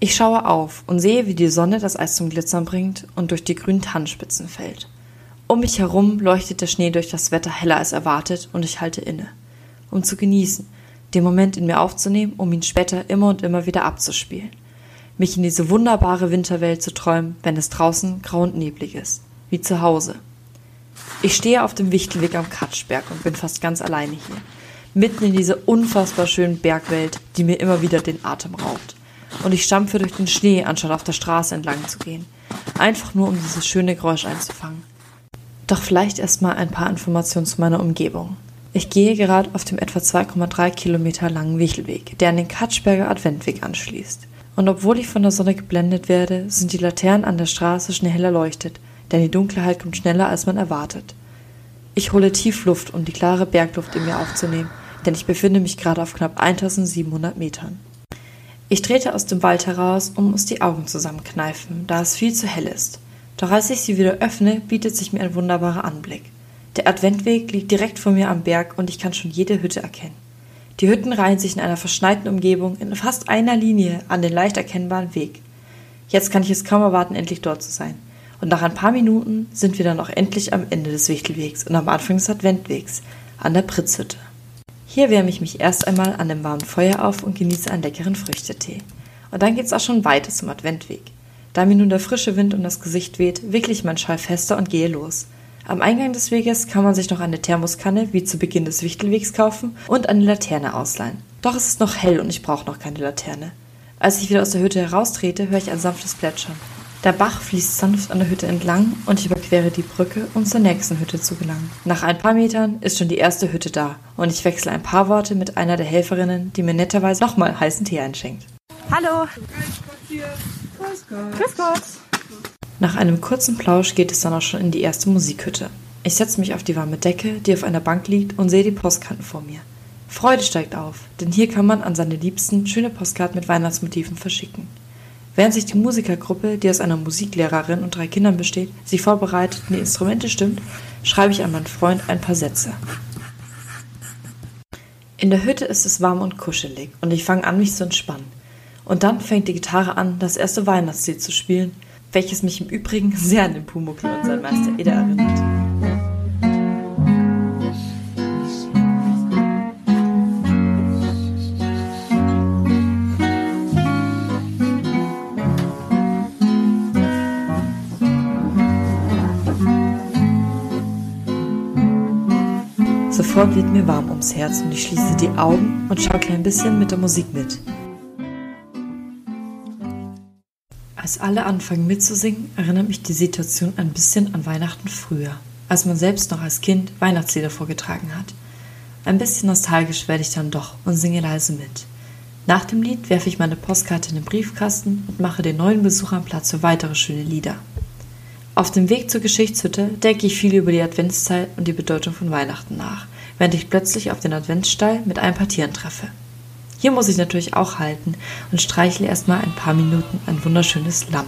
Ich schaue auf und sehe, wie die Sonne das Eis zum Glitzern bringt und durch die grünen Tannenspitzen fällt. Um mich herum leuchtet der Schnee durch das Wetter heller als erwartet und ich halte inne, um zu genießen, den Moment in mir aufzunehmen, um ihn später immer und immer wieder abzuspielen. Mich in diese wunderbare Winterwelt zu träumen, wenn es draußen grau und neblig ist, wie zu Hause. Ich stehe auf dem Wichtelweg am Katschberg und bin fast ganz alleine hier, mitten in diese unfassbar schönen Bergwelt, die mir immer wieder den Atem raubt. Und ich stampfe durch den Schnee, anstatt auf der Straße entlang zu gehen, einfach nur um dieses schöne Geräusch einzufangen. Doch vielleicht erstmal ein paar Informationen zu meiner Umgebung. Ich gehe gerade auf dem etwa 2,3 Kilometer langen Wichelweg, der an den Katschberger Adventweg anschließt. Und obwohl ich von der Sonne geblendet werde, sind die Laternen an der Straße schnell erleuchtet, denn die Dunkelheit kommt schneller, als man erwartet. Ich hole tief Luft, um die klare Bergluft in mir aufzunehmen, denn ich befinde mich gerade auf knapp 1700 Metern. Ich trete aus dem Wald heraus und muss die Augen zusammenkneifen, da es viel zu hell ist. Doch als ich sie wieder öffne, bietet sich mir ein wunderbarer Anblick. Der Adventweg liegt direkt vor mir am Berg und ich kann schon jede Hütte erkennen. Die Hütten reihen sich in einer verschneiten Umgebung in fast einer Linie an den leicht erkennbaren Weg. Jetzt kann ich es kaum erwarten, endlich dort zu sein. Und nach ein paar Minuten sind wir dann auch endlich am Ende des Wichtelwegs und am Anfang des Adventwegs, an der Pritzhütte. Hier wärme ich mich erst einmal an dem warmen Feuer auf und genieße einen leckeren Früchtetee. Und dann geht's auch schon weiter zum Adventweg. Da mir nun der frische Wind um das Gesicht weht, wickle ich meinen Schal fester und gehe los. Am Eingang des Weges kann man sich noch eine Thermoskanne wie zu Beginn des Wichtelwegs kaufen und eine Laterne ausleihen. Doch es ist noch hell und ich brauche noch keine Laterne. Als ich wieder aus der Hütte heraustrete, höre ich ein sanftes Plätschern. Der Bach fließt sanft an der Hütte entlang und ich überquere die Brücke, um zur nächsten Hütte zu gelangen. Nach ein paar Metern ist schon die erste Hütte da und ich wechsle ein paar Worte mit einer der Helferinnen, die mir netterweise nochmal heißen Tee einschenkt. Hallo! Grüß Gott! Grüß Gott! Nach einem kurzen Plausch geht es dann auch schon in die erste Musikhütte. Ich setze mich auf die warme Decke, die auf einer Bank liegt, und sehe die Postkarten vor mir. Freude steigt auf, denn hier kann man an seine Liebsten schöne Postkarten mit Weihnachtsmotiven verschicken. Während sich die Musikergruppe, die aus einer Musiklehrerin und drei Kindern besteht, sich vorbereitet und die Instrumente stimmt, schreibe ich an meinen Freund ein paar Sätze. In der Hütte ist es warm und kuschelig und ich fange an, mich zu entspannen. Und dann fängt die Gitarre an, das erste Weihnachtslied zu spielen welches mich im Übrigen sehr an den Pumuckl und seinen Meister Eder erinnert. Sofort wird mir warm ums Herz und ich schließe die Augen und schaue ein bisschen mit der Musik mit. Als alle anfangen mitzusingen, erinnert mich die Situation ein bisschen an Weihnachten früher, als man selbst noch als Kind Weihnachtslieder vorgetragen hat. Ein bisschen nostalgisch werde ich dann doch und singe leise mit. Nach dem Lied werfe ich meine Postkarte in den Briefkasten und mache den neuen Besuchern Platz für weitere schöne Lieder. Auf dem Weg zur Geschichtshütte denke ich viel über die Adventszeit und die Bedeutung von Weihnachten nach, während ich plötzlich auf den Adventsstall mit ein paar Tieren treffe. Hier muss ich natürlich auch halten und streichle erstmal ein paar Minuten ein wunderschönes Lamm.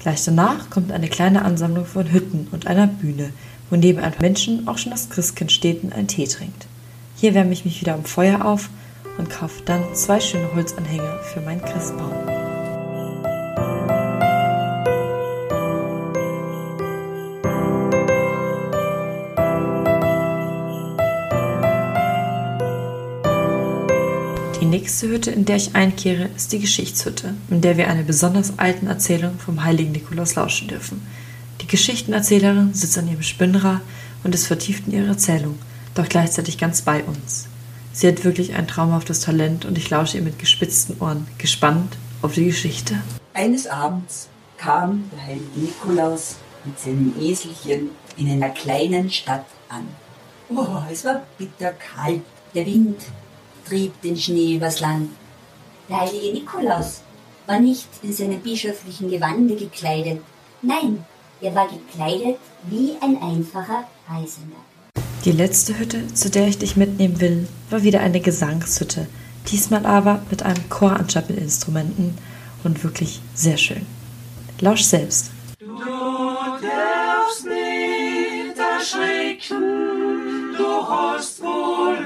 Gleich danach kommt eine kleine Ansammlung von Hütten und einer Bühne, wo neben ein paar Menschen auch schon das Christkind steht und einen Tee trinkt. Hier wärme ich mich wieder am Feuer auf und kaufe dann zwei schöne Holzanhänger für meinen Christbaum. Nächste Hütte, in der ich einkehre, ist die Geschichtshütte, in der wir einer besonders alten Erzählung vom heiligen Nikolaus lauschen dürfen. Die Geschichtenerzählerin sitzt an ihrem Spinnrad und ist vertieft in ihre Erzählung, doch gleichzeitig ganz bei uns. Sie hat wirklich ein traumhaftes Talent und ich lausche ihr mit gespitzten Ohren, gespannt auf die Geschichte. Eines Abends kam der heilige Nikolaus mit seinem Eselchen in einer kleinen Stadt an. Oh, es war bitterkalt. Der Wind trieb den Schnee übers Land. Der heilige Nikolaus war nicht in seinem bischöflichen Gewande gekleidet. Nein, er war gekleidet wie ein einfacher Reisender. Die letzte Hütte, zu der ich dich mitnehmen will, war wieder eine Gesangshütte. Diesmal aber mit einem Chor an Chapel-Instrumenten und wirklich sehr schön. Lausch selbst. Du darfst nicht erschrecken, du hast wohl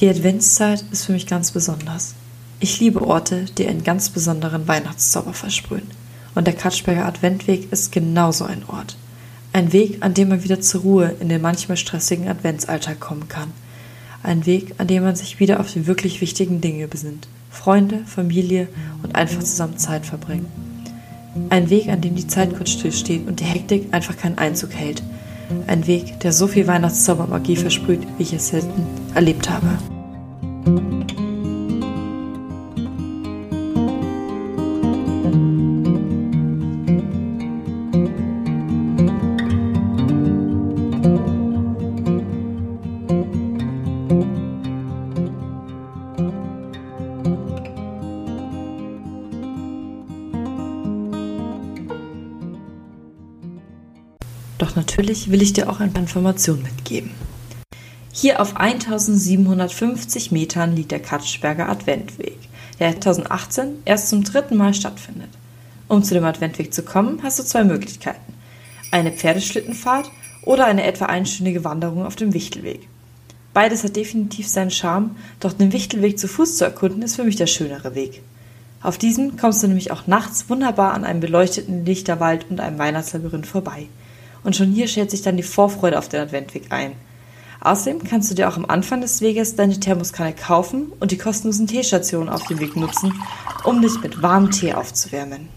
Die Adventszeit ist für mich ganz besonders. Ich liebe Orte, die einen ganz besonderen Weihnachtszauber versprühen. Und der Katschberger Adventweg ist genauso ein Ort. Ein Weg, an dem man wieder zur Ruhe in den manchmal stressigen Adventsalltag kommen kann. Ein Weg, an dem man sich wieder auf die wirklich wichtigen Dinge besinnt. Freunde, Familie und einfach zusammen Zeit verbringen. Ein Weg, an dem die Zeit kurz stillsteht und die Hektik einfach keinen Einzug hält. Ein Weg, der so viel Weihnachtszaubermagie versprüht, wie ich es selten erlebt habe. Doch natürlich will ich dir auch ein paar Informationen mitgeben. Hier auf 1750 Metern liegt der Katschberger Adventweg, der 2018 erst zum dritten Mal stattfindet. Um zu dem Adventweg zu kommen, hast du zwei Möglichkeiten. Eine Pferdeschlittenfahrt oder eine etwa einstündige Wanderung auf dem Wichtelweg. Beides hat definitiv seinen Charme, doch den Wichtelweg zu Fuß zu erkunden ist für mich der schönere Weg. Auf diesem kommst du nämlich auch nachts wunderbar an einem beleuchteten Lichterwald und einem Weihnachtslabyrinth vorbei und schon hier schält sich dann die Vorfreude auf den Adventweg ein. Außerdem kannst du dir auch am Anfang des Weges deine Thermoskanne kaufen und die kostenlosen Teestationen auf dem Weg nutzen, um dich mit warmem Tee aufzuwärmen.